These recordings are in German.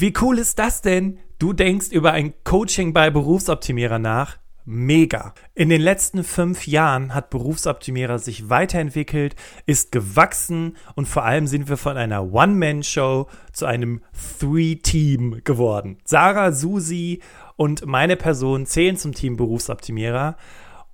Wie cool ist das denn? Du denkst über ein Coaching bei Berufsoptimierer nach? Mega. In den letzten fünf Jahren hat Berufsoptimierer sich weiterentwickelt, ist gewachsen und vor allem sind wir von einer One-Man-Show zu einem Three-Team geworden. Sarah, Susi und meine Person zählen zum Team Berufsoptimierer.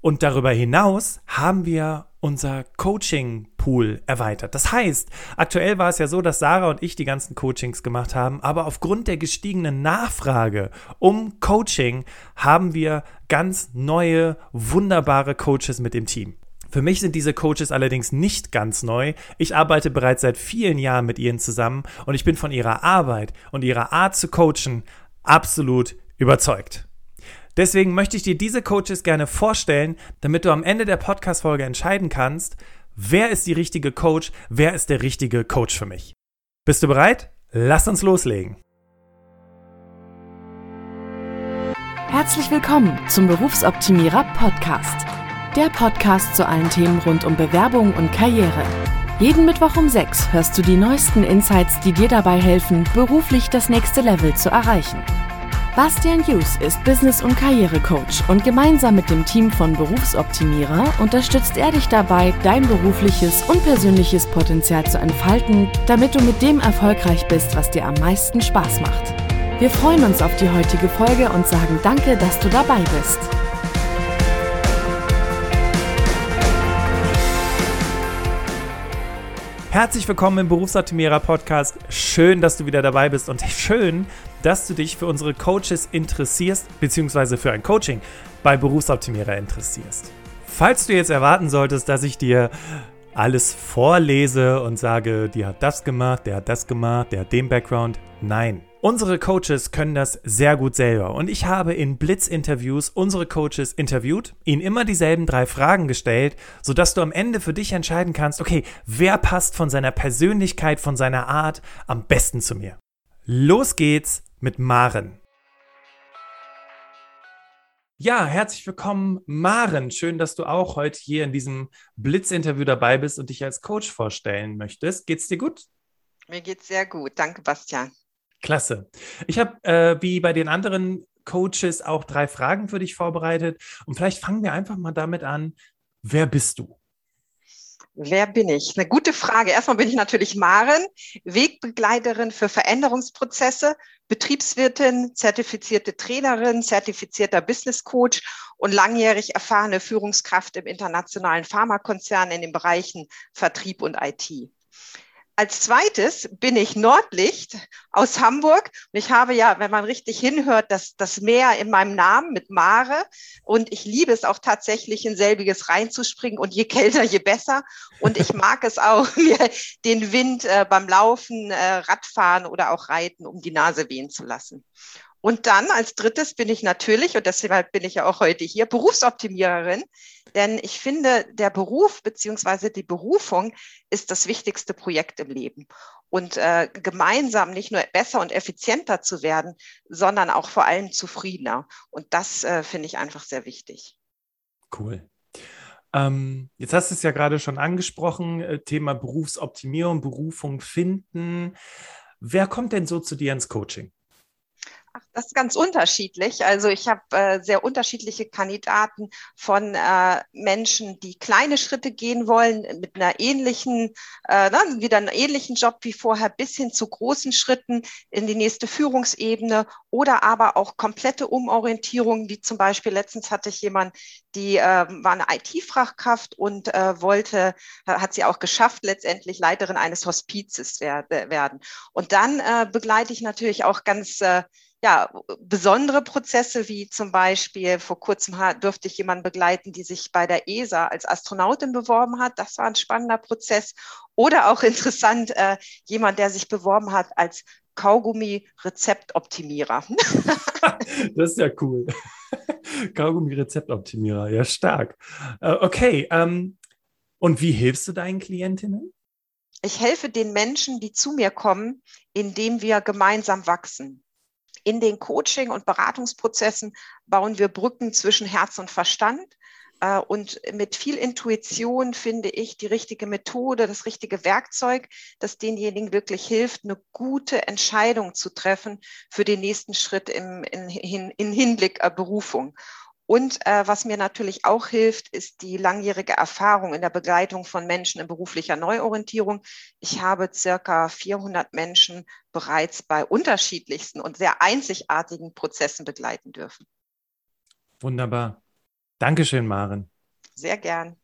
Und darüber hinaus haben wir unser Coaching-Pool erweitert. Das heißt, aktuell war es ja so, dass Sarah und ich die ganzen Coachings gemacht haben, aber aufgrund der gestiegenen Nachfrage um Coaching haben wir ganz neue, wunderbare Coaches mit dem Team. Für mich sind diese Coaches allerdings nicht ganz neu. Ich arbeite bereits seit vielen Jahren mit ihnen zusammen und ich bin von ihrer Arbeit und ihrer Art zu coachen absolut überzeugt. Deswegen möchte ich dir diese Coaches gerne vorstellen, damit du am Ende der Podcast-Folge entscheiden kannst, wer ist die richtige Coach, wer ist der richtige Coach für mich. Bist du bereit? Lass uns loslegen. Herzlich willkommen zum Berufsoptimierer Podcast. Der Podcast zu allen Themen rund um Bewerbung und Karriere. Jeden Mittwoch um 6 hörst du die neuesten Insights, die dir dabei helfen, beruflich das nächste Level zu erreichen. Bastian Hughes ist Business- und Karrierecoach und gemeinsam mit dem Team von Berufsoptimierer unterstützt er dich dabei, dein berufliches und persönliches Potenzial zu entfalten, damit du mit dem erfolgreich bist, was dir am meisten Spaß macht. Wir freuen uns auf die heutige Folge und sagen danke, dass du dabei bist. Herzlich willkommen im Berufsoptimierer Podcast. Schön, dass du wieder dabei bist und schön, dass du dich für unsere Coaches interessierst, beziehungsweise für ein Coaching bei Berufsoptimierer interessierst. Falls du jetzt erwarten solltest, dass ich dir alles vorlese und sage, die hat das gemacht, der hat das gemacht, der hat den Background, nein. Unsere Coaches können das sehr gut selber und ich habe in Blitz-Interviews unsere Coaches interviewt, ihnen immer dieselben drei Fragen gestellt, sodass du am Ende für dich entscheiden kannst, okay, wer passt von seiner Persönlichkeit, von seiner Art am besten zu mir. Los geht's mit Maren. Ja, herzlich willkommen, Maren. Schön, dass du auch heute hier in diesem Blitz-Interview dabei bist und dich als Coach vorstellen möchtest. Geht's dir gut? Mir geht's sehr gut. Danke, Bastian. Klasse. Ich habe äh, wie bei den anderen Coaches auch drei Fragen für dich vorbereitet. Und vielleicht fangen wir einfach mal damit an. Wer bist du? Wer bin ich? Eine gute Frage. Erstmal bin ich natürlich Maren, Wegbegleiterin für Veränderungsprozesse, Betriebswirtin, zertifizierte Trainerin, zertifizierter Business Coach und langjährig erfahrene Führungskraft im internationalen Pharmakonzern in den Bereichen Vertrieb und IT. Als zweites bin ich Nordlicht aus Hamburg. Ich habe ja, wenn man richtig hinhört, das, das Meer in meinem Namen mit Mare. Und ich liebe es auch tatsächlich, in selbiges reinzuspringen. Und je kälter, je besser. Und ich mag es auch, mir den Wind äh, beim Laufen, äh, Radfahren oder auch Reiten um die Nase wehen zu lassen. Und dann als drittes bin ich natürlich, und deshalb bin ich ja auch heute hier, Berufsoptimiererin. Denn ich finde, der Beruf beziehungsweise die Berufung ist das wichtigste Projekt im Leben. Und äh, gemeinsam nicht nur besser und effizienter zu werden, sondern auch vor allem zufriedener. Und das äh, finde ich einfach sehr wichtig. Cool. Ähm, jetzt hast du es ja gerade schon angesprochen, äh, Thema Berufsoptimierung, Berufung finden. Wer kommt denn so zu dir ins Coaching? Ach, das ist ganz unterschiedlich. Also ich habe äh, sehr unterschiedliche Kandidaten von äh, Menschen, die kleine Schritte gehen wollen, mit einer ähnlichen, äh, na, wieder einen ähnlichen Job wie vorher, bis hin zu großen Schritten in die nächste Führungsebene oder aber auch komplette Umorientierungen, wie zum Beispiel letztens hatte ich jemanden, die äh, war eine IT-Fachkraft und äh, wollte, hat sie auch geschafft, letztendlich Leiterin eines Hospizes wer werden. Und dann äh, begleite ich natürlich auch ganz äh, ja, besondere Prozesse, wie zum Beispiel vor kurzem durfte ich jemanden begleiten, die sich bei der ESA als Astronautin beworben hat. Das war ein spannender Prozess. Oder auch interessant, äh, jemand, der sich beworben hat als Kaugummi-Rezeptoptimierer. das ist ja cool. Kaugummi-Rezeptoptimierer, ja stark. Äh, okay, ähm, und wie hilfst du deinen Klientinnen? Ich helfe den Menschen, die zu mir kommen, indem wir gemeinsam wachsen. In den Coaching- und Beratungsprozessen bauen wir Brücken zwischen Herz und Verstand. äh, und mit viel Intuition finde ich die richtige Methode, das richtige Werkzeug, das denjenigen wirklich hilft, eine gute Entscheidung zu treffen für den nächsten Schritt im, in, in, in Hinblick äh, Berufung. Und äh, was mir natürlich auch hilft, ist die langjährige Erfahrung in der Begleitung von Menschen in beruflicher Neuorientierung. Ich habe circa 400 Menschen bereits bei unterschiedlichsten und sehr einzigartigen Prozessen begleiten dürfen. Wunderbar. Dankeschön, Maren. Sehr gern.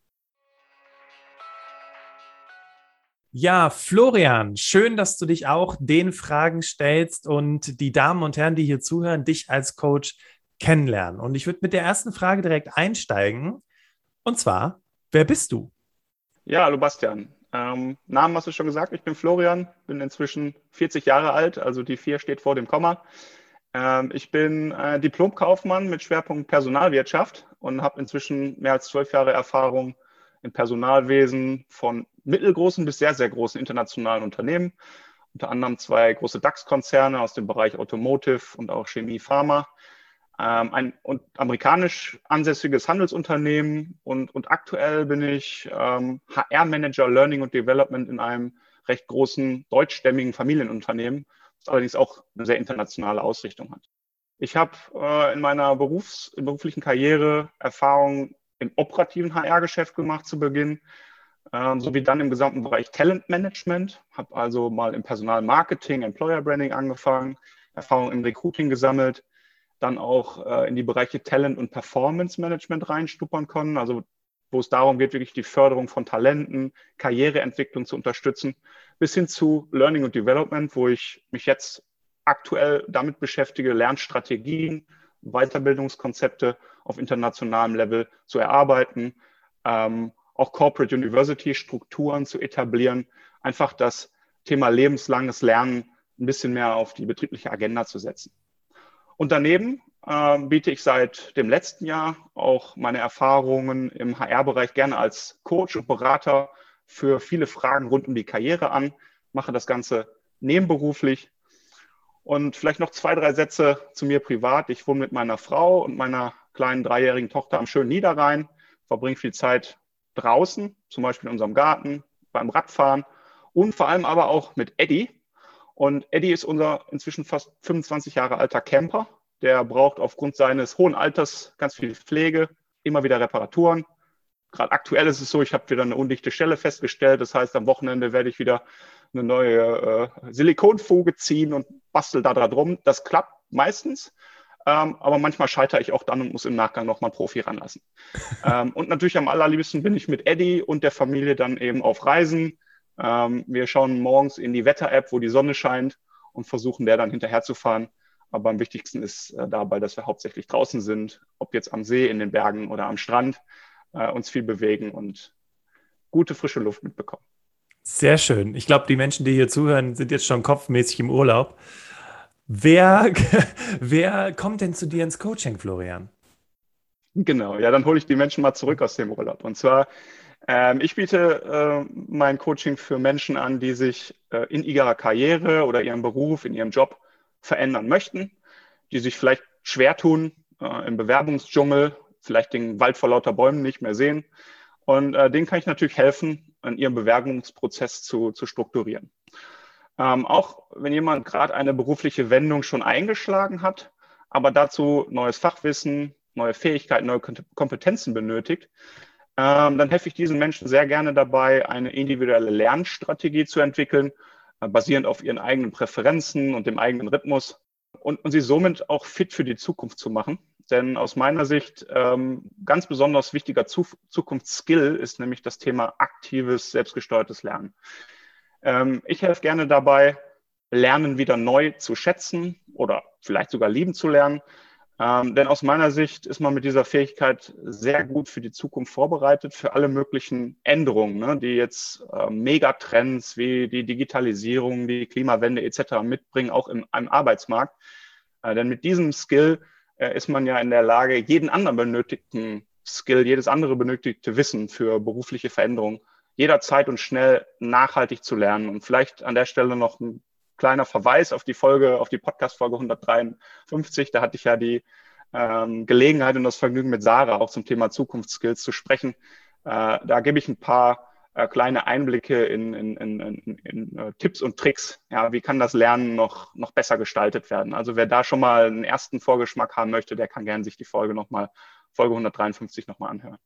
Ja, Florian, schön, dass du dich auch den Fragen stellst und die Damen und Herren, die hier zuhören, dich als Coach kennenlernen. Und ich würde mit der ersten Frage direkt einsteigen. Und zwar, wer bist du? Ja, hallo Bastian. Ähm, Namen hast du schon gesagt, ich bin Florian, bin inzwischen 40 Jahre alt, also die 4 steht vor dem Komma. Ähm, ich bin äh, Diplomkaufmann mit Schwerpunkt Personalwirtschaft und habe inzwischen mehr als zwölf Jahre Erfahrung im Personalwesen von mittelgroßen bis sehr, sehr großen internationalen Unternehmen. Unter anderem zwei große DAX-Konzerne aus dem Bereich Automotive und auch Chemie, Pharma ähm, ein und amerikanisch ansässiges Handelsunternehmen und, und aktuell bin ich ähm, HR-Manager Learning und Development in einem recht großen deutschstämmigen Familienunternehmen, das allerdings auch eine sehr internationale Ausrichtung hat. Ich habe äh, in meiner Berufs-, in beruflichen Karriere Erfahrungen im operativen HR-Geschäft gemacht zu Beginn, äh, sowie dann im gesamten Bereich Talentmanagement, habe also mal im Personalmarketing, Employer Branding angefangen, Erfahrung im Recruiting gesammelt, dann auch äh, in die Bereiche Talent und Performance Management reinstuppern können, also wo es darum geht, wirklich die Förderung von Talenten, Karriereentwicklung zu unterstützen, bis hin zu Learning und Development, wo ich mich jetzt aktuell damit beschäftige, Lernstrategien, Weiterbildungskonzepte auf internationalem Level zu erarbeiten, ähm, auch Corporate University Strukturen zu etablieren, einfach das Thema lebenslanges Lernen ein bisschen mehr auf die betriebliche Agenda zu setzen. Und daneben äh, biete ich seit dem letzten Jahr auch meine Erfahrungen im HR-Bereich gerne als Coach und Berater für viele Fragen rund um die Karriere an, mache das Ganze nebenberuflich. Und vielleicht noch zwei, drei Sätze zu mir privat. Ich wohne mit meiner Frau und meiner kleinen dreijährigen Tochter am schönen Niederrhein, verbringe viel Zeit draußen, zum Beispiel in unserem Garten, beim Radfahren und vor allem aber auch mit Eddie, und Eddie ist unser inzwischen fast 25 Jahre alter Camper. Der braucht aufgrund seines hohen Alters ganz viel Pflege, immer wieder Reparaturen. Gerade aktuell ist es so, ich habe wieder eine undichte Stelle festgestellt. Das heißt, am Wochenende werde ich wieder eine neue äh, Silikonfuge ziehen und bastel da drum. Das klappt meistens. Ähm, aber manchmal scheitere ich auch dann und muss im Nachgang nochmal einen Profi ranlassen. ähm, und natürlich am allerliebsten bin ich mit Eddie und der Familie dann eben auf Reisen, ähm, wir schauen morgens in die Wetter-App, wo die Sonne scheint und versuchen der dann hinterherzufahren. Aber am wichtigsten ist äh, dabei, dass wir hauptsächlich draußen sind, ob jetzt am See, in den Bergen oder am Strand, äh, uns viel bewegen und gute frische Luft mitbekommen. Sehr schön. Ich glaube, die Menschen, die hier zuhören, sind jetzt schon kopfmäßig im Urlaub. Wer, wer kommt denn zu dir ins Coaching, Florian? Genau, ja, dann hole ich die Menschen mal zurück aus dem Urlaub. Und zwar ähm, ich biete äh, mein Coaching für Menschen an, die sich äh, in ihrer Karriere oder ihrem Beruf, in ihrem Job verändern möchten, die sich vielleicht schwer tun äh, im Bewerbungsdschungel, vielleicht den Wald vor lauter Bäumen nicht mehr sehen. Und äh, denen kann ich natürlich helfen, an ihrem Bewerbungsprozess zu, zu strukturieren. Ähm, auch wenn jemand gerade eine berufliche Wendung schon eingeschlagen hat, aber dazu neues Fachwissen, neue Fähigkeiten, neue Kompetenzen benötigt, dann helfe ich diesen Menschen sehr gerne dabei, eine individuelle Lernstrategie zu entwickeln, äh, basierend auf ihren eigenen Präferenzen und dem eigenen Rhythmus und, und sie somit auch fit für die Zukunft zu machen. Denn aus meiner Sicht ähm, ganz besonders wichtiger zu Zukunftsskill ist nämlich das Thema aktives, selbstgesteuertes Lernen. Ähm, ich helfe gerne dabei, Lernen wieder neu zu schätzen oder vielleicht sogar lieben zu lernen, ähm, denn aus meiner Sicht ist man mit dieser Fähigkeit sehr gut für die Zukunft vorbereitet, für alle möglichen Änderungen, ne, die jetzt äh, Megatrends wie die Digitalisierung, die Klimawende etc. mitbringen, auch im, im Arbeitsmarkt. Äh, denn mit diesem Skill äh, ist man ja in der Lage, jeden anderen benötigten Skill, jedes andere benötigte Wissen für berufliche Veränderungen jederzeit und schnell nachhaltig zu lernen. Und vielleicht an der Stelle noch ein kleiner Verweis auf die Folge, auf die Podcast-Folge 153. Da hatte ich ja die ähm, Gelegenheit und das Vergnügen mit Sarah auch zum Thema Zukunftsskills zu sprechen. Äh, da gebe ich ein paar äh, kleine Einblicke in, in, in, in, in äh, Tipps und Tricks. Ja, wie kann das Lernen noch, noch besser gestaltet werden? Also wer da schon mal einen ersten Vorgeschmack haben möchte, der kann gerne sich die Folge nochmal, Folge 153 nochmal anhören.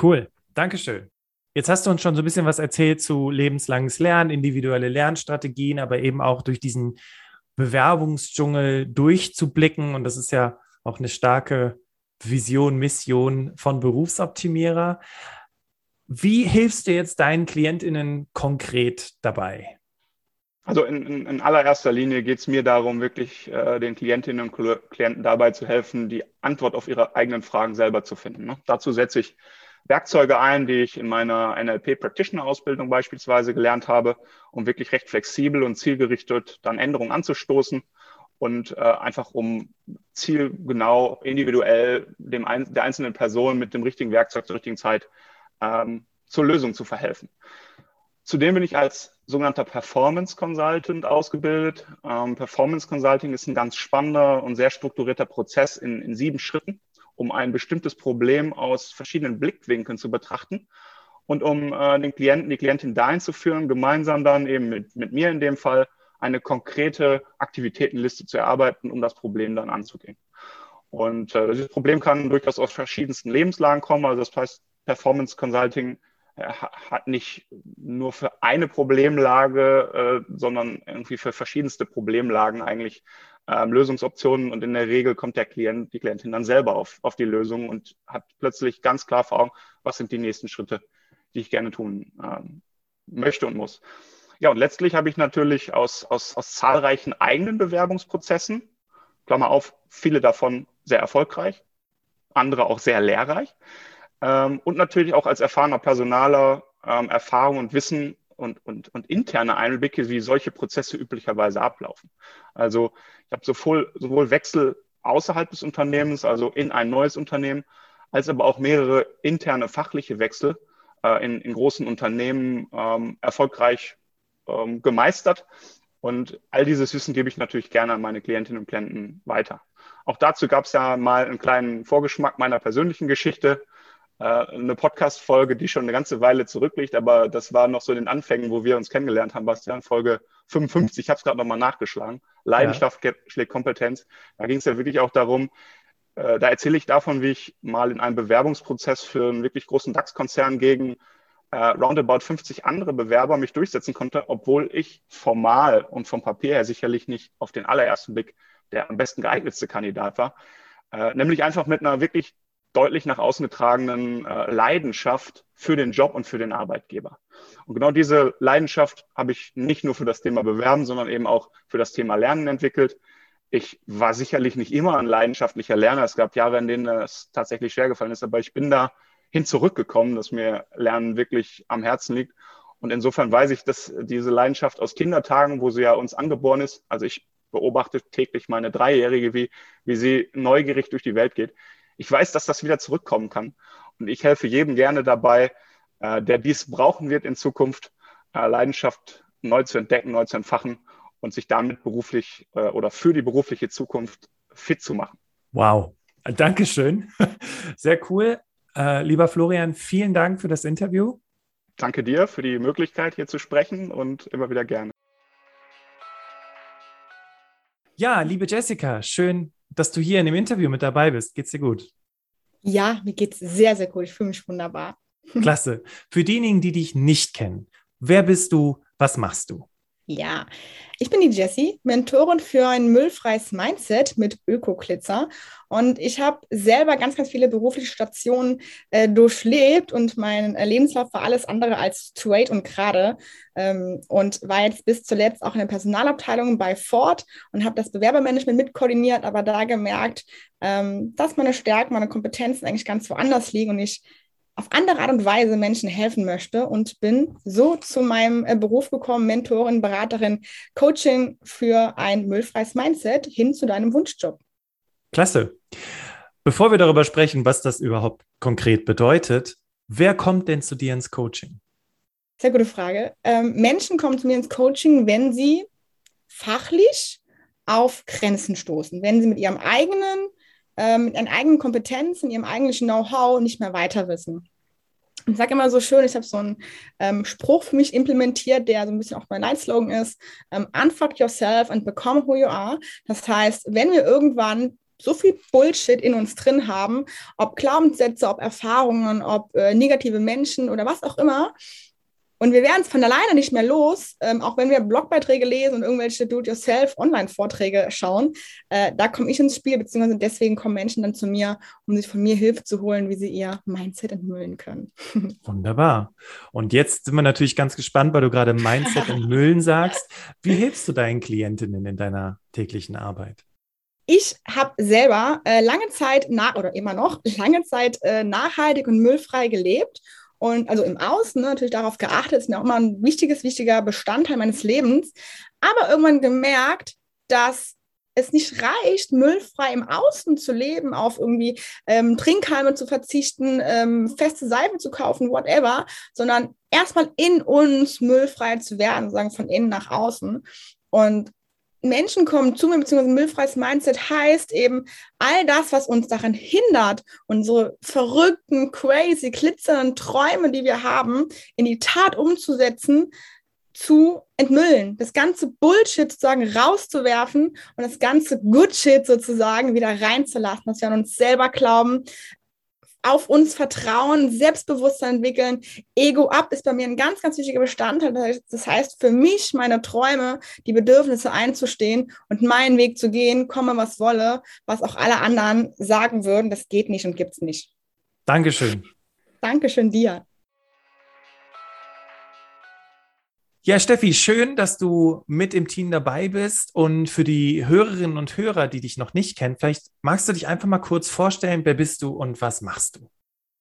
Cool, Dankeschön. Jetzt hast du uns schon so ein bisschen was erzählt zu lebenslanges Lernen, individuelle Lernstrategien, aber eben auch durch diesen Bewerbungsdschungel durchzublicken. Und das ist ja auch eine starke Vision, Mission von Berufsoptimierer. Wie hilfst du jetzt deinen KlientInnen konkret dabei? Also in, in, in allererster Linie geht es mir darum, wirklich äh, den Klientinnen und Klienten dabei zu helfen, die Antwort auf ihre eigenen Fragen selber zu finden. Ne? Dazu setze ich Werkzeuge ein, die ich in meiner NLP Practitioner Ausbildung beispielsweise gelernt habe, um wirklich recht flexibel und zielgerichtet dann Änderungen anzustoßen und äh, einfach um zielgenau individuell dem ein, der einzelnen Person mit dem richtigen Werkzeug zur richtigen Zeit ähm, zur Lösung zu verhelfen. Zudem bin ich als sogenannter Performance Consultant ausgebildet. Ähm, Performance Consulting ist ein ganz spannender und sehr strukturierter Prozess in, in sieben Schritten, um ein bestimmtes Problem aus verschiedenen Blickwinkeln zu betrachten und um äh, den Klienten, die Klientin dahin zu führen, gemeinsam dann eben mit, mit mir in dem Fall eine konkrete Aktivitätenliste zu erarbeiten, um das Problem dann anzugehen. Und äh, dieses Problem kann durchaus aus verschiedensten Lebenslagen kommen. Also das heißt, Performance Consulting äh, hat nicht nur für eine Problemlage, äh, sondern irgendwie für verschiedenste Problemlagen eigentlich ähm, Lösungsoptionen und in der Regel kommt der Klient, die Klientin dann selber auf, auf die Lösung und hat plötzlich ganz klar vor Augen, was sind die nächsten Schritte, die ich gerne tun ähm, möchte und muss. Ja, und letztlich habe ich natürlich aus, aus, aus zahlreichen eigenen Bewerbungsprozessen, Klammer auf, viele davon sehr erfolgreich, andere auch sehr lehrreich, ähm, und natürlich auch als erfahrener Personaler ähm, Erfahrung und Wissen und, und, und interne Einblicke, wie solche Prozesse üblicherweise ablaufen. Also ich habe sowohl, sowohl Wechsel außerhalb des Unternehmens, also in ein neues Unternehmen, als aber auch mehrere interne fachliche Wechsel äh, in, in großen Unternehmen ähm, erfolgreich ähm, gemeistert. Und all dieses Wissen gebe ich natürlich gerne an meine Klientinnen und Klienten weiter. Auch dazu gab es ja mal einen kleinen Vorgeschmack meiner persönlichen Geschichte. Äh, eine Podcast-Folge, die schon eine ganze Weile zurückliegt, aber das war noch so in den Anfängen, wo wir uns kennengelernt haben, Bastian, Folge 55, ich habe es gerade nochmal nachgeschlagen, Leidenschaft ja. schlägt Kompetenz. Da ging es ja wirklich auch darum, äh, da erzähle ich davon, wie ich mal in einem Bewerbungsprozess für einen wirklich großen DAX-Konzern gegen äh, roundabout 50 andere Bewerber mich durchsetzen konnte, obwohl ich formal und vom Papier her sicherlich nicht auf den allerersten Blick der am besten geeignetste Kandidat war. Äh, nämlich einfach mit einer wirklich deutlich nach außen getragenen äh, Leidenschaft für den Job und für den Arbeitgeber. Und genau diese Leidenschaft habe ich nicht nur für das Thema Bewerben, sondern eben auch für das Thema Lernen entwickelt. Ich war sicherlich nicht immer ein leidenschaftlicher Lerner. Es gab Jahre, in denen es tatsächlich schwer gefallen ist, aber ich bin da hin zurückgekommen, dass mir Lernen wirklich am Herzen liegt. Und insofern weiß ich, dass diese Leidenschaft aus Kindertagen, wo sie ja uns angeboren ist, also ich beobachte täglich meine Dreijährige, wie, wie sie neugierig durch die Welt geht, ich weiß, dass das wieder zurückkommen kann. Und ich helfe jedem gerne dabei, äh, der dies brauchen wird in Zukunft, äh, Leidenschaft neu zu entdecken, neu zu entfachen und sich damit beruflich äh, oder für die berufliche Zukunft fit zu machen. Wow, Dankeschön. Sehr cool. Äh, lieber Florian, vielen Dank für das Interview. Danke dir für die Möglichkeit, hier zu sprechen und immer wieder gerne. Ja, liebe Jessica, schön, dass du hier in dem Interview mit dabei bist. Geht's dir gut? Ja, mir geht's sehr, sehr gut. Ich fühle mich wunderbar. Klasse. Für diejenigen, die dich nicht kennen, wer bist du? Was machst du? Ja, ich bin die Jessie, Mentorin für ein müllfreies Mindset mit Öko-Glitzer. Und ich habe selber ganz, ganz viele berufliche Stationen äh, durchlebt und mein äh, Lebenslauf war alles andere als straight und gerade. Ähm, und war jetzt bis zuletzt auch in der Personalabteilung bei Ford und habe das Bewerbermanagement mitkoordiniert, aber da gemerkt, ähm, dass meine Stärken, meine Kompetenzen eigentlich ganz woanders liegen und ich auf andere Art und Weise Menschen helfen möchte und bin so zu meinem äh, Beruf gekommen, Mentorin, Beraterin, Coaching für ein müllfreies Mindset hin zu deinem Wunschjob. Klasse. Bevor wir darüber sprechen, was das überhaupt konkret bedeutet, wer kommt denn zu dir ins Coaching? Sehr gute Frage. Ähm, Menschen kommen zu mir ins Coaching, wenn sie fachlich auf Grenzen stoßen, wenn sie mit ihrem eigenen äh, mit ihren eigenen Kompetenzen, ihrem eigentlichen Know-how nicht mehr weiter wissen. Ich sage immer so schön, ich habe so einen ähm, Spruch für mich implementiert, der so ein bisschen auch mein Leitslogan ist, ähm, unfuck yourself and become who you are. Das heißt, wenn wir irgendwann so viel Bullshit in uns drin haben, ob Glaubenssätze, ob Erfahrungen, ob äh, negative Menschen oder was auch immer, und wir werden es von alleine nicht mehr los, ähm, auch wenn wir Blogbeiträge lesen und irgendwelche Do-it-yourself-Online-Vorträge schauen. Äh, da komme ich ins Spiel, beziehungsweise deswegen kommen Menschen dann zu mir, um sich von mir Hilfe zu holen, wie sie ihr Mindset entmüllen können. Wunderbar. Und jetzt sind wir natürlich ganz gespannt, weil du gerade Mindset entmüllen sagst. Wie hilfst du deinen Klientinnen in deiner täglichen Arbeit? Ich habe selber äh, lange Zeit nach oder immer noch lange Zeit äh, nachhaltig und müllfrei gelebt und also im Außen ne, natürlich darauf geachtet, ist mir auch immer ein wichtiges, wichtiger Bestandteil meines Lebens, aber irgendwann gemerkt, dass es nicht reicht, müllfrei im Außen zu leben, auf irgendwie ähm, Trinkhalme zu verzichten, ähm, feste Seife zu kaufen, whatever, sondern erstmal in uns müllfrei zu werden, sagen von innen nach außen. Und Menschen kommen zu mir, beziehungsweise müllfreies Mindset heißt eben, all das, was uns daran hindert, unsere verrückten, crazy, glitzernden Träume, die wir haben, in die Tat umzusetzen, zu entmüllen, das ganze Bullshit sozusagen rauszuwerfen und das ganze Good Shit sozusagen wieder reinzulassen, dass wir an uns selber glauben, auf uns vertrauen, Selbstbewusstsein entwickeln. Ego up ist bei mir ein ganz, ganz wichtiger Bestandteil. Das heißt, für mich, meine Träume, die Bedürfnisse einzustehen und meinen Weg zu gehen, komme was wolle, was auch alle anderen sagen würden, das geht nicht und gibt's nicht. Dankeschön. Dankeschön dir. Ja, Steffi, schön, dass du mit im Team dabei bist. Und für die Hörerinnen und Hörer, die dich noch nicht kennen, vielleicht magst du dich einfach mal kurz vorstellen, wer bist du und was machst du?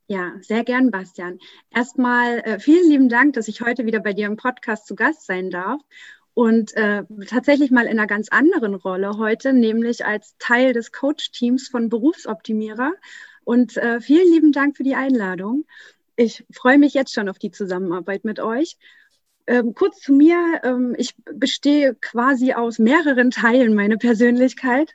Ja, sehr gern, Bastian. Erstmal äh, vielen lieben Dank, dass ich heute wieder bei dir im Podcast zu Gast sein darf. Und äh, tatsächlich mal in einer ganz anderen Rolle heute, nämlich als Teil des Coach-Teams von Berufsoptimierer. Und äh, vielen lieben Dank für die Einladung. Ich freue mich jetzt schon auf die Zusammenarbeit mit euch ähm, kurz zu mir. Ähm, ich bestehe quasi aus mehreren Teilen meine Persönlichkeit.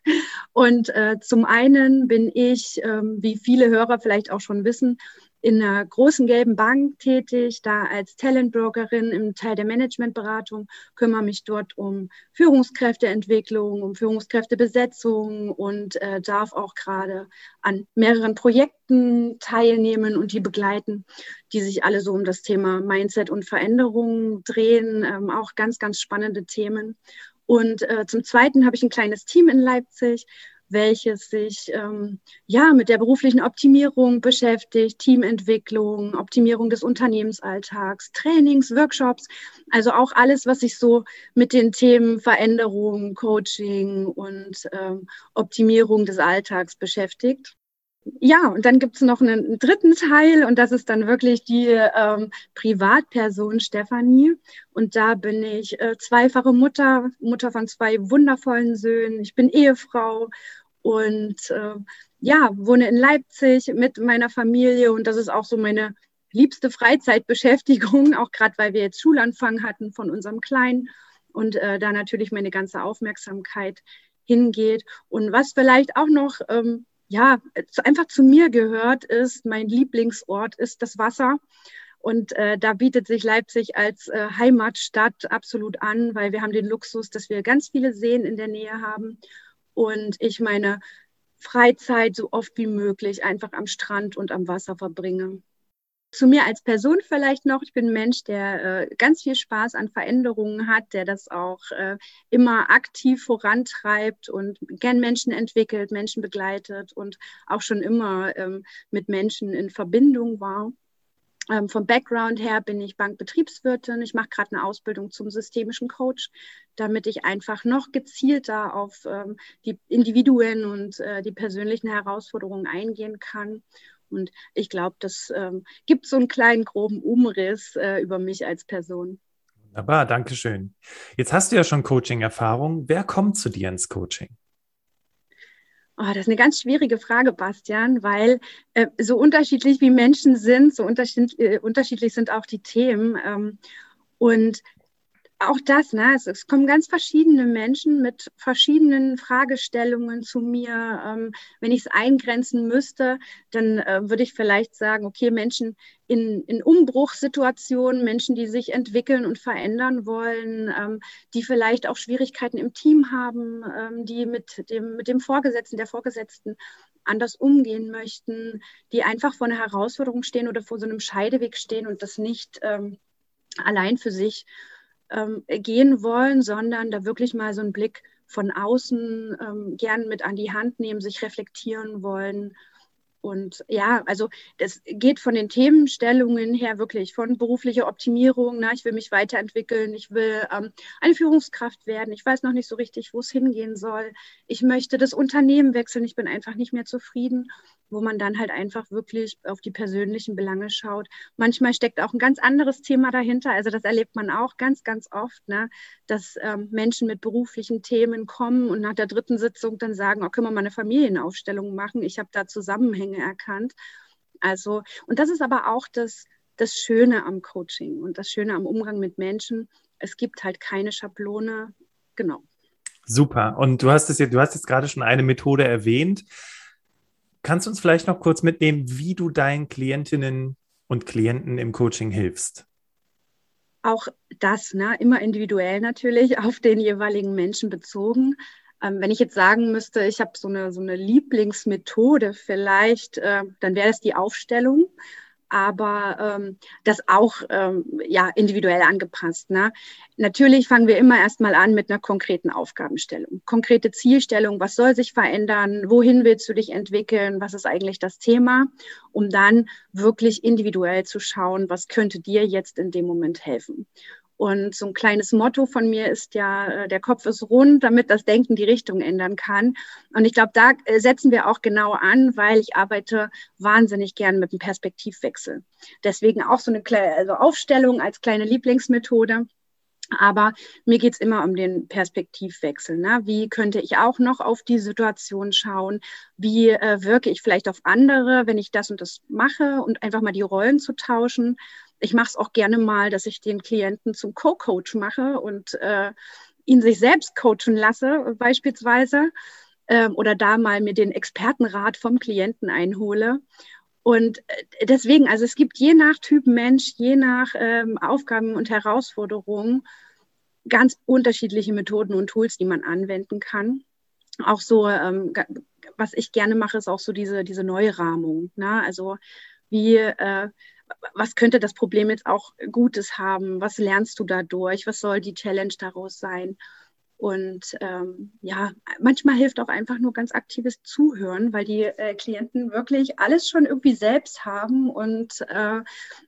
Und äh, zum einen bin ich, ähm, wie viele Hörer vielleicht auch schon wissen, in einer großen gelben Bank tätig, da als Talentbrokerin im Teil der Managementberatung, kümmere mich dort um Führungskräfteentwicklung, um Führungskräftebesetzung und äh, darf auch gerade an mehreren Projekten teilnehmen und die begleiten, die sich alle so um das Thema Mindset und Veränderung drehen. Ähm, auch ganz, ganz spannende Themen. Und äh, zum Zweiten habe ich ein kleines Team in Leipzig, welches sich ähm, ja mit der beruflichen Optimierung beschäftigt, Teamentwicklung, Optimierung des Unternehmensalltags, Trainings, Workshops, also auch alles, was sich so mit den Themen Veränderung, Coaching und ähm, Optimierung des Alltags beschäftigt. Ja, und dann gibt es noch einen dritten Teil und das ist dann wirklich die ähm, Privatperson Stefanie. Und da bin ich äh, zweifache Mutter, Mutter von zwei wundervollen Söhnen. Ich bin Ehefrau und äh, ja, wohne in Leipzig mit meiner Familie und das ist auch so meine liebste Freizeitbeschäftigung, auch gerade weil wir jetzt Schulanfang hatten von unserem Kleinen und äh, da natürlich meine ganze Aufmerksamkeit hingeht. Und was vielleicht auch noch ähm, ja, einfach zu mir gehört, ist, mein Lieblingsort ist das Wasser. Und äh, da bietet sich Leipzig als äh, Heimatstadt absolut an, weil wir haben den Luxus, dass wir ganz viele Seen in der Nähe haben und ich meine Freizeit so oft wie möglich einfach am Strand und am Wasser verbringe. Zu mir als Person vielleicht noch. Ich bin ein Mensch, der äh, ganz viel Spaß an Veränderungen hat, der das auch äh, immer aktiv vorantreibt und gern Menschen entwickelt, Menschen begleitet und auch schon immer ähm, mit Menschen in Verbindung war. Ähm, vom Background her bin ich Bankbetriebswirtin. Ich mache gerade eine Ausbildung zum systemischen Coach, damit ich einfach noch gezielter auf ähm, die Individuen und äh, die persönlichen Herausforderungen eingehen kann und ich glaube, das ähm, gibt so einen kleinen groben Umriss äh, über mich als Person. Wunderbar, danke schön. Jetzt hast du ja schon Coaching-Erfahrung. Wer kommt zu dir ins Coaching? Oh, das ist eine ganz schwierige Frage, Bastian, weil äh, so unterschiedlich wie Menschen sind, so unterschiedlich, äh, unterschiedlich sind auch die Themen. Ähm, und auch das, ne? Es, es, kommen ganz verschiedene Menschen mit verschiedenen Fragestellungen zu mir. Ähm, wenn ich es eingrenzen müsste, dann äh, würde ich vielleicht sagen, okay, Menschen in, in Umbruchssituationen, Menschen, die sich entwickeln und verändern wollen, ähm, die vielleicht auch Schwierigkeiten im Team haben, ähm, die mit dem, mit dem Vorgesetzten, der Vorgesetzten anders umgehen möchten, die einfach vor einer Herausforderung stehen oder vor so einem Scheideweg stehen und das nicht ähm, allein für sich ähm, gehen wollen, sondern da wirklich mal so einen Blick von außen ähm, gern mit an die Hand nehmen, sich reflektieren wollen. Und ja, also das geht von den Themenstellungen her wirklich von beruflicher Optimierung. Na, ich will mich weiterentwickeln, ich will ähm, eine Führungskraft werden. Ich weiß noch nicht so richtig, wo es hingehen soll. Ich möchte das Unternehmen wechseln. Ich bin einfach nicht mehr zufrieden wo man dann halt einfach wirklich auf die persönlichen Belange schaut. Manchmal steckt auch ein ganz anderes Thema dahinter. Also das erlebt man auch ganz, ganz oft, ne? dass ähm, Menschen mit beruflichen Themen kommen und nach der dritten Sitzung dann sagen, oh, können wir mal eine Familienaufstellung machen? Ich habe da Zusammenhänge erkannt. Also, und das ist aber auch das, das Schöne am Coaching und das Schöne am Umgang mit Menschen. Es gibt halt keine Schablone. Genau. Super. Und du hast es ja, du hast jetzt gerade schon eine Methode erwähnt. Kannst du uns vielleicht noch kurz mitnehmen, wie du deinen Klientinnen und Klienten im Coaching hilfst? Auch das, ne, immer individuell natürlich, auf den jeweiligen Menschen bezogen. Ähm, wenn ich jetzt sagen müsste, ich habe so eine, so eine Lieblingsmethode vielleicht, äh, dann wäre es die Aufstellung aber ähm, das auch ähm, ja individuell angepasst. Ne? Natürlich fangen wir immer erstmal an mit einer konkreten Aufgabenstellung, konkrete Zielstellung, was soll sich verändern, wohin willst du dich entwickeln, was ist eigentlich das Thema, um dann wirklich individuell zu schauen, was könnte dir jetzt in dem Moment helfen. Und so ein kleines Motto von mir ist ja, äh, der Kopf ist rund, damit das Denken die Richtung ändern kann. Und ich glaube, da äh, setzen wir auch genau an, weil ich arbeite wahnsinnig gern mit einem Perspektivwechsel. Deswegen auch so eine kleine also Aufstellung als kleine Lieblingsmethode. Aber mir geht's immer um den Perspektivwechsel. Ne? Wie könnte ich auch noch auf die Situation schauen? Wie äh, wirke ich vielleicht auf andere, wenn ich das und das mache und einfach mal die Rollen zu tauschen? Ich mache es auch gerne mal, dass ich den Klienten zum Co-Coach mache und äh, ihn sich selbst coachen lasse, beispielsweise, äh, oder da mal mir den Expertenrat vom Klienten einhole. Und äh, deswegen, also es gibt je nach Typ Mensch, je nach ähm, Aufgaben und Herausforderungen ganz unterschiedliche Methoden und Tools, die man anwenden kann. Auch so, ähm, was ich gerne mache, ist auch so diese, diese Neurahmung. Ne? Also wie äh, was könnte das Problem jetzt auch Gutes haben? Was lernst du dadurch? Was soll die Challenge daraus sein? Und ähm, ja, manchmal hilft auch einfach nur ganz aktives Zuhören, weil die äh, Klienten wirklich alles schon irgendwie selbst haben und, äh,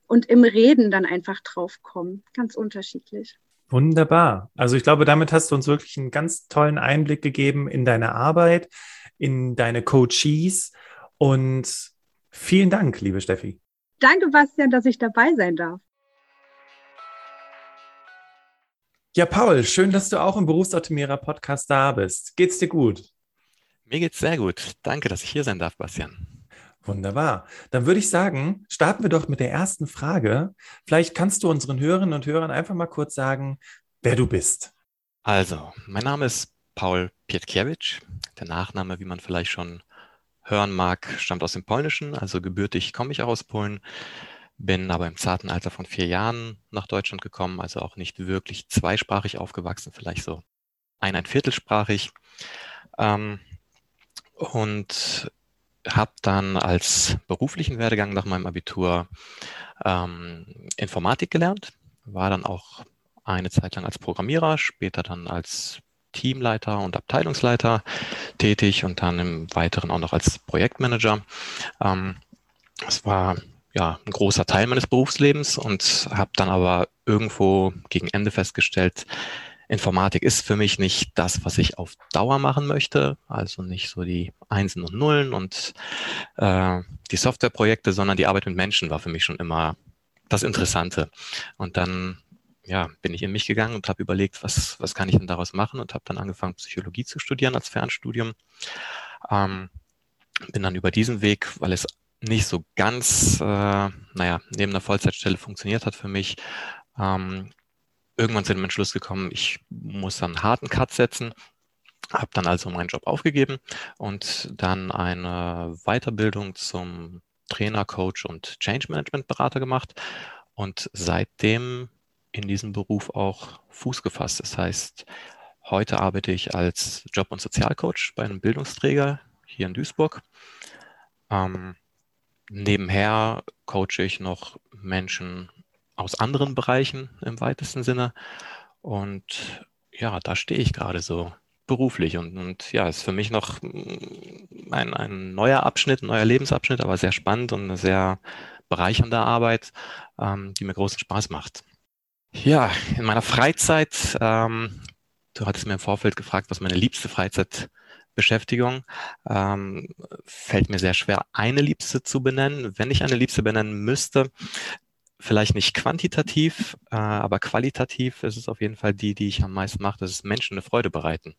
und im Reden dann einfach drauf kommen. Ganz unterschiedlich. Wunderbar. Also ich glaube, damit hast du uns wirklich einen ganz tollen Einblick gegeben in deine Arbeit, in deine Coaches und vielen Dank, liebe Steffi. Danke, Bastian, dass ich dabei sein darf. Ja, Paul, schön, dass du auch im Berufsoptimierer Podcast da bist. Geht's dir gut? Mir geht's sehr gut. Danke, dass ich hier sein darf, Bastian. Wunderbar. Dann würde ich sagen, starten wir doch mit der ersten Frage. Vielleicht kannst du unseren Hörerinnen und Hörern einfach mal kurz sagen, wer du bist. Also, mein Name ist Paul Pietkiewicz. Der Nachname, wie man vielleicht schon hören mag, stammt aus dem Polnischen, also gebürtig komme ich auch aus Polen, bin aber im zarten Alter von vier Jahren nach Deutschland gekommen, also auch nicht wirklich zweisprachig aufgewachsen, vielleicht so ein, ein Viertelsprachig. Ähm, und habe dann als beruflichen Werdegang nach meinem Abitur ähm, Informatik gelernt, war dann auch eine Zeit lang als Programmierer, später dann als Teamleiter und Abteilungsleiter tätig und dann im Weiteren auch noch als Projektmanager. Ähm, das war ja ein großer Teil meines Berufslebens und habe dann aber irgendwo gegen Ende festgestellt, Informatik ist für mich nicht das, was ich auf Dauer machen möchte, also nicht so die Einsen und Nullen und äh, die Softwareprojekte, sondern die Arbeit mit Menschen war für mich schon immer das Interessante. Und dann ja, bin ich in mich gegangen und habe überlegt, was, was kann ich denn daraus machen und habe dann angefangen, Psychologie zu studieren als Fernstudium. Ähm, bin dann über diesen Weg, weil es nicht so ganz, äh, naja, neben einer Vollzeitstelle funktioniert hat für mich, ähm, irgendwann zu dem Entschluss gekommen, ich muss einen harten Cut setzen, habe dann also meinen Job aufgegeben und dann eine Weiterbildung zum Trainer, Coach und Change Management Berater gemacht und seitdem in diesem Beruf auch Fuß gefasst. Das heißt, heute arbeite ich als Job- und Sozialcoach bei einem Bildungsträger hier in Duisburg. Ähm, nebenher coache ich noch Menschen aus anderen Bereichen im weitesten Sinne. Und ja, da stehe ich gerade so beruflich und, und ja, ist für mich noch mm, ein, ein neuer Abschnitt, ein neuer Lebensabschnitt, aber sehr spannend und eine sehr bereichernde Arbeit, ähm, die mir großen Spaß macht. Ja, in meiner Freizeit, ähm, du hattest mir im Vorfeld gefragt, was meine liebste Freizeitbeschäftigung, ähm, fällt mir sehr schwer, eine liebste zu benennen. Wenn ich eine liebste benennen müsste, vielleicht nicht quantitativ, äh, aber qualitativ ist es auf jeden Fall die, die ich am meisten mache, das ist Menschen eine Freude bereiten.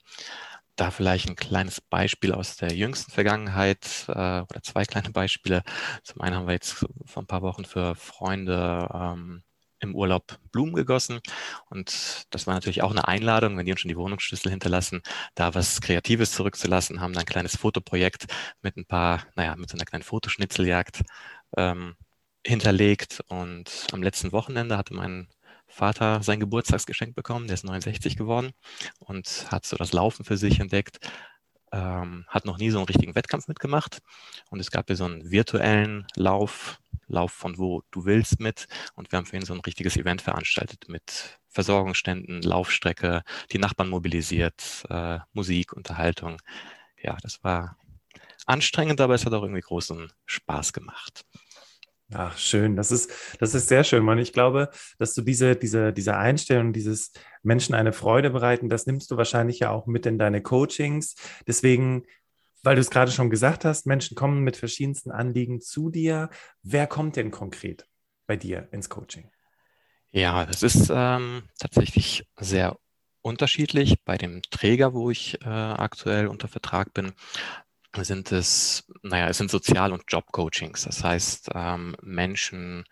Da vielleicht ein kleines Beispiel aus der jüngsten Vergangenheit äh, oder zwei kleine Beispiele. Zum einen haben wir jetzt vor ein paar Wochen für Freunde ähm, im Urlaub Blumen gegossen. Und das war natürlich auch eine Einladung, wenn die uns schon die Wohnungsschlüssel hinterlassen, da was Kreatives zurückzulassen, haben dann ein kleines Fotoprojekt mit ein paar, naja, mit so einer kleinen Fotoschnitzeljagd ähm, hinterlegt. Und am letzten Wochenende hatte mein Vater sein Geburtstagsgeschenk bekommen, der ist 69 geworden und hat so das Laufen für sich entdeckt, ähm, hat noch nie so einen richtigen Wettkampf mitgemacht. Und es gab hier so einen virtuellen Lauf, Lauf von wo du willst mit. Und wir haben für ihn so ein richtiges Event veranstaltet mit Versorgungsständen, Laufstrecke, die Nachbarn mobilisiert, äh, Musik, Unterhaltung. Ja, das war anstrengend, aber es hat auch irgendwie großen Spaß gemacht. Ach, schön. Das ist, das ist sehr schön, Mann. Ich glaube, dass du diese, diese, diese Einstellung, dieses Menschen eine Freude bereiten, das nimmst du wahrscheinlich ja auch mit in deine Coachings. Deswegen, weil du es gerade schon gesagt hast, Menschen kommen mit verschiedensten Anliegen zu dir. Wer kommt denn konkret bei dir ins Coaching? Ja, das ist ähm, tatsächlich sehr unterschiedlich. Bei dem Träger, wo ich äh, aktuell unter Vertrag bin, sind es, naja, es sind Sozial- und Jobcoachings. Das heißt, ähm, Menschen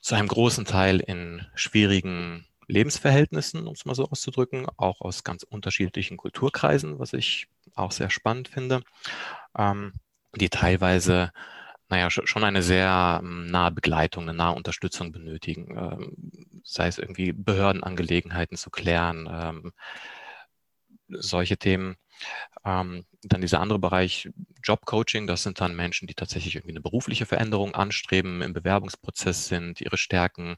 zu einem großen Teil in schwierigen Lebensverhältnissen, um es mal so auszudrücken, auch aus ganz unterschiedlichen Kulturkreisen, was ich auch sehr spannend finde, ähm, die teilweise naja, schon eine sehr ähm, nahe Begleitung, eine nahe Unterstützung benötigen, ähm, sei es irgendwie Behördenangelegenheiten zu klären, ähm, solche Themen. Ähm, dann dieser andere Bereich Jobcoaching, das sind dann Menschen, die tatsächlich irgendwie eine berufliche Veränderung anstreben, im Bewerbungsprozess sind, ihre Stärken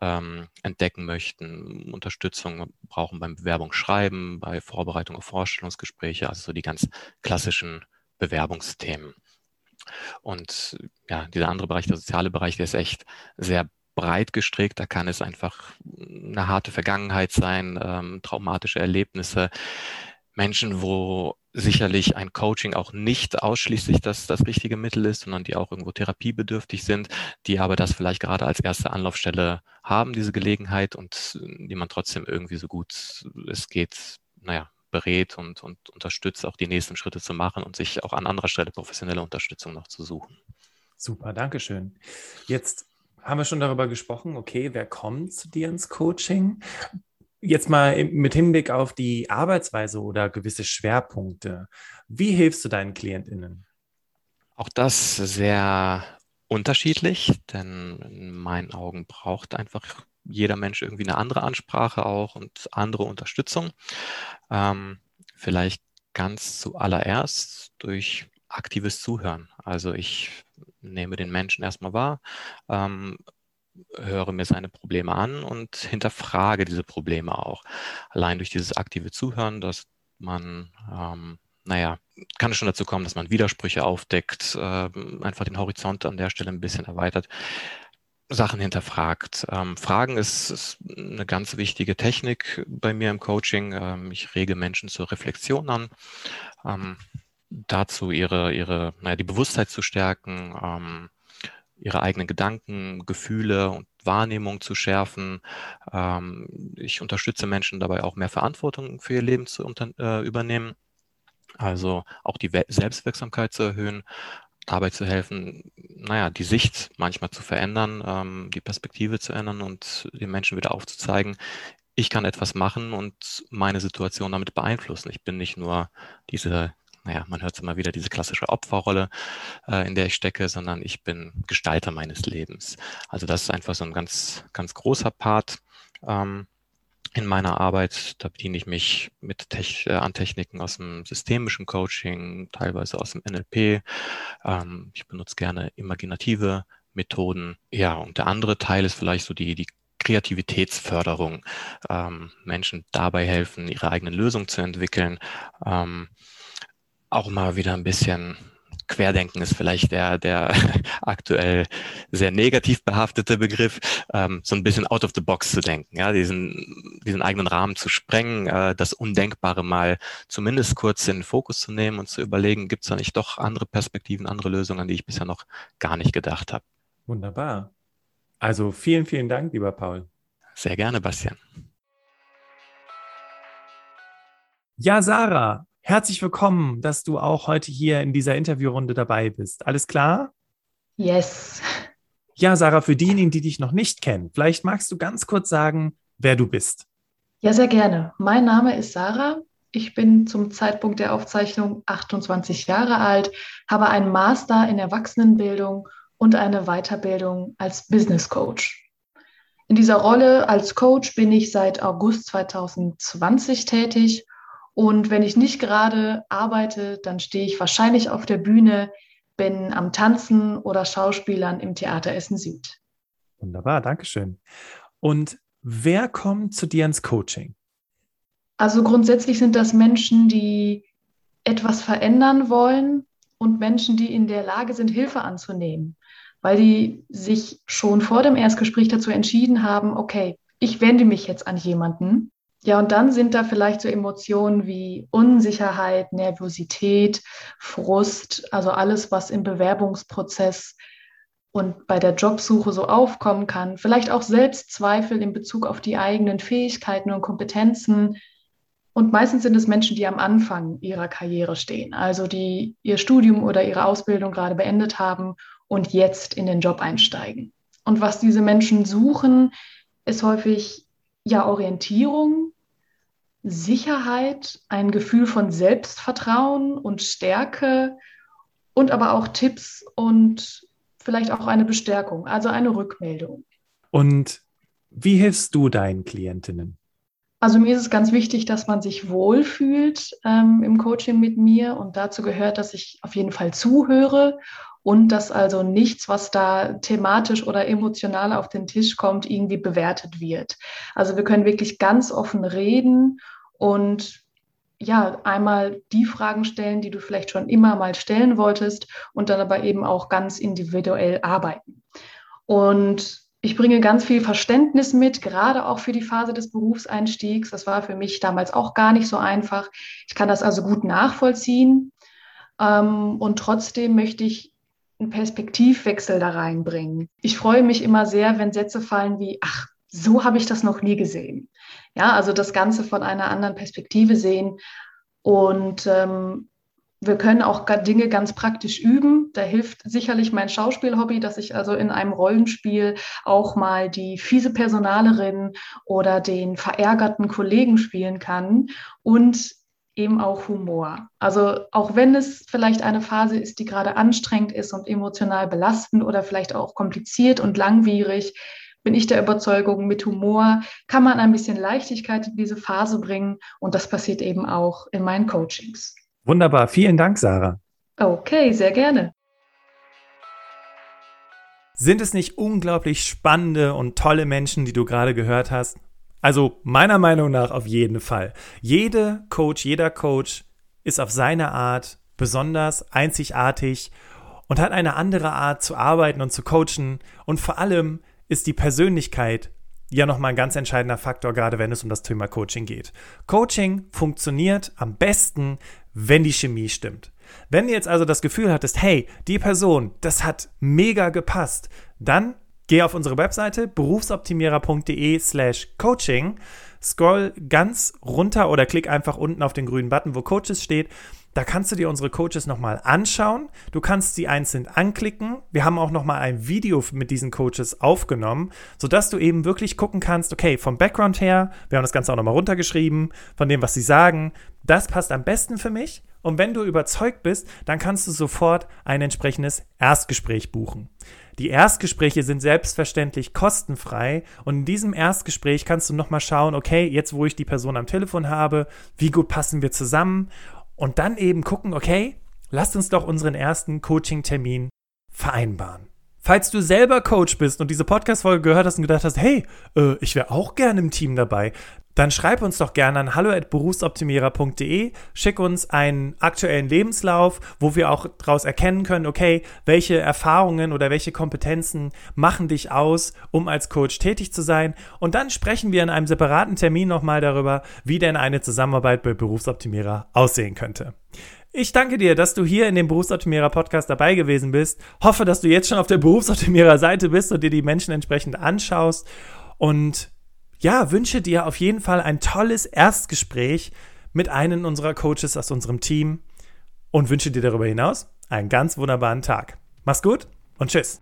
ähm, entdecken möchten, Unterstützung brauchen beim Bewerbungsschreiben, bei Vorbereitung auf Vorstellungsgespräche, also so die ganz klassischen Bewerbungsthemen. Und ja, dieser andere Bereich, der soziale Bereich, der ist echt sehr breit gestrickt. Da kann es einfach eine harte Vergangenheit sein, ähm, traumatische Erlebnisse, Menschen, wo sicherlich ein Coaching auch nicht ausschließlich das, das richtige Mittel ist, sondern die auch irgendwo therapiebedürftig sind, die aber das vielleicht gerade als erste Anlaufstelle haben, diese Gelegenheit und die man trotzdem irgendwie so gut es geht, naja, berät und, und unterstützt, auch die nächsten Schritte zu machen und sich auch an anderer Stelle professionelle Unterstützung noch zu suchen. Super, Dankeschön. Jetzt haben wir schon darüber gesprochen, okay, wer kommt zu dir ins Coaching? Jetzt mal mit Hinblick auf die Arbeitsweise oder gewisse Schwerpunkte. Wie hilfst du deinen KlientInnen? Auch das sehr unterschiedlich, denn in meinen Augen braucht einfach jeder Mensch irgendwie eine andere Ansprache auch und andere Unterstützung. Ähm, vielleicht ganz zuallererst durch aktives Zuhören. Also ich nehme den Menschen erstmal wahr, ähm, höre mir seine Probleme an und hinterfrage diese Probleme auch. Allein durch dieses aktive Zuhören, dass man, ähm, naja, kann es schon dazu kommen, dass man Widersprüche aufdeckt, äh, einfach den Horizont an der Stelle ein bisschen erweitert. Sachen hinterfragt. Ähm, Fragen ist, ist, eine ganz wichtige Technik bei mir im Coaching. Ähm, ich rege Menschen zur Reflexion an, ähm, dazu ihre, ihre, naja, die Bewusstheit zu stärken, ähm, ihre eigenen Gedanken, Gefühle und Wahrnehmung zu schärfen. Ähm, ich unterstütze Menschen dabei auch mehr Verantwortung für ihr Leben zu äh, übernehmen. Also auch die Selbstwirksamkeit zu erhöhen, dabei zu helfen, naja, die Sicht manchmal zu verändern, ähm, die Perspektive zu ändern und den Menschen wieder aufzuzeigen, ich kann etwas machen und meine Situation damit beeinflussen. Ich bin nicht nur diese, naja, man hört es immer wieder, diese klassische Opferrolle, äh, in der ich stecke, sondern ich bin Gestalter meines Lebens. Also das ist einfach so ein ganz, ganz großer Part. Ähm, in meiner Arbeit, da bediene ich mich mit Tech, äh, an Techniken aus dem systemischen Coaching, teilweise aus dem NLP. Ähm, ich benutze gerne imaginative Methoden. Ja, und der andere Teil ist vielleicht so die, die Kreativitätsförderung. Ähm, Menschen dabei helfen, ihre eigenen Lösungen zu entwickeln. Ähm, auch mal wieder ein bisschen Querdenken ist vielleicht der, der aktuell sehr negativ behaftete Begriff, ähm, so ein bisschen out of the box zu denken, ja, diesen, diesen eigenen Rahmen zu sprengen, äh, das Undenkbare mal zumindest kurz in den Fokus zu nehmen und zu überlegen, gibt es da nicht doch andere Perspektiven, andere Lösungen, an die ich bisher noch gar nicht gedacht habe. Wunderbar. Also vielen, vielen Dank, lieber Paul. Sehr gerne, Bastian. Ja, Sarah, herzlich willkommen, dass du auch heute hier in dieser Interviewrunde dabei bist. Alles klar? Yes. Ja, Sarah, für diejenigen, die dich noch nicht kennen, vielleicht magst du ganz kurz sagen, wer du bist. Ja, sehr gerne. Mein Name ist Sarah. Ich bin zum Zeitpunkt der Aufzeichnung 28 Jahre alt, habe einen Master in Erwachsenenbildung und eine Weiterbildung als Business Coach. In dieser Rolle als Coach bin ich seit August 2020 tätig und wenn ich nicht gerade arbeite, dann stehe ich wahrscheinlich auf der Bühne, bin am Tanzen oder Schauspielern im Theater Essen Süd. Wunderbar, Dankeschön. Und wer kommt zu dir ins Coaching? Also grundsätzlich sind das Menschen, die etwas verändern wollen und Menschen, die in der Lage sind, Hilfe anzunehmen weil die sich schon vor dem Erstgespräch dazu entschieden haben, okay, ich wende mich jetzt an jemanden. Ja, und dann sind da vielleicht so Emotionen wie Unsicherheit, Nervosität, Frust, also alles, was im Bewerbungsprozess und bei der Jobsuche so aufkommen kann. Vielleicht auch Selbstzweifel in Bezug auf die eigenen Fähigkeiten und Kompetenzen. Und meistens sind es Menschen, die am Anfang ihrer Karriere stehen, also die ihr Studium oder ihre Ausbildung gerade beendet haben und jetzt in den Job einsteigen. Und was diese Menschen suchen, ist häufig ja Orientierung, Sicherheit, ein Gefühl von Selbstvertrauen und Stärke und aber auch Tipps und vielleicht auch eine Bestärkung, also eine Rückmeldung. Und wie hilfst du deinen Klientinnen? Also mir ist es ganz wichtig, dass man sich wohlfühlt ähm, im Coaching mit mir und dazu gehört, dass ich auf jeden Fall zuhöre und dass also nichts, was da thematisch oder emotional auf den Tisch kommt, irgendwie bewertet wird. Also wir können wirklich ganz offen reden und ja, einmal die Fragen stellen, die du vielleicht schon immer mal stellen wolltest und dann aber eben auch ganz individuell arbeiten. Und ich bringe ganz viel Verständnis mit, gerade auch für die Phase des Berufseinstiegs. Das war für mich damals auch gar nicht so einfach. Ich kann das also gut nachvollziehen. Ähm, und trotzdem möchte ich einen Perspektivwechsel da reinbringen. Ich freue mich immer sehr, wenn Sätze fallen wie, ach, so habe ich das noch nie gesehen. Ja, also das Ganze von einer anderen Perspektive sehen. Und ähm, wir können auch Dinge ganz praktisch üben. Da hilft sicherlich mein Schauspielhobby, dass ich also in einem Rollenspiel auch mal die fiese Personalerin oder den verärgerten Kollegen spielen kann. Und eben auch Humor. Also auch wenn es vielleicht eine Phase ist, die gerade anstrengend ist und emotional belastend oder vielleicht auch kompliziert und langwierig, bin ich der Überzeugung, mit Humor kann man ein bisschen Leichtigkeit in diese Phase bringen und das passiert eben auch in meinen Coachings. Wunderbar, vielen Dank, Sarah. Okay, sehr gerne. Sind es nicht unglaublich spannende und tolle Menschen, die du gerade gehört hast? Also meiner Meinung nach auf jeden Fall. Jede Coach, jeder Coach ist auf seine Art besonders einzigartig und hat eine andere Art zu arbeiten und zu coachen. Und vor allem ist die Persönlichkeit ja nochmal ein ganz entscheidender Faktor, gerade wenn es um das Thema Coaching geht. Coaching funktioniert am besten, wenn die Chemie stimmt. Wenn du jetzt also das Gefühl hattest, hey, die Person, das hat mega gepasst, dann Geh auf unsere Webseite berufsoptimierer.de slash coaching, scroll ganz runter oder klick einfach unten auf den grünen Button, wo Coaches steht Da kannst du dir unsere Coaches nochmal anschauen. Du kannst sie einzeln anklicken. Wir haben auch nochmal ein Video mit diesen Coaches aufgenommen, sodass du eben wirklich gucken kannst, okay, vom Background her, wir haben das Ganze auch nochmal runtergeschrieben, von dem, was sie sagen, das passt am besten für mich. Und wenn du überzeugt bist, dann kannst du sofort ein entsprechendes Erstgespräch buchen. Die Erstgespräche sind selbstverständlich kostenfrei und in diesem Erstgespräch kannst du nochmal schauen, okay, jetzt wo ich die Person am Telefon habe, wie gut passen wir zusammen und dann eben gucken, okay, lasst uns doch unseren ersten Coaching-Termin vereinbaren. Falls du selber Coach bist und diese Podcast-Folge gehört hast und gedacht hast, hey, äh, ich wäre auch gerne im Team dabei, dann schreib uns doch gerne an hallo@berufsoptimierer.de, schick uns einen aktuellen Lebenslauf, wo wir auch daraus erkennen können, okay, welche Erfahrungen oder welche Kompetenzen machen dich aus, um als Coach tätig zu sein und dann sprechen wir in einem separaten Termin nochmal darüber, wie denn eine Zusammenarbeit bei Berufsoptimierer aussehen könnte. Ich danke dir, dass du hier in dem Berufsoptimierer Podcast dabei gewesen bist. Hoffe, dass du jetzt schon auf der Berufsoptimierer Seite bist und dir die Menschen entsprechend anschaust. Und ja, wünsche dir auf jeden Fall ein tolles Erstgespräch mit einem unserer Coaches aus unserem Team und wünsche dir darüber hinaus einen ganz wunderbaren Tag. Mach's gut und tschüss.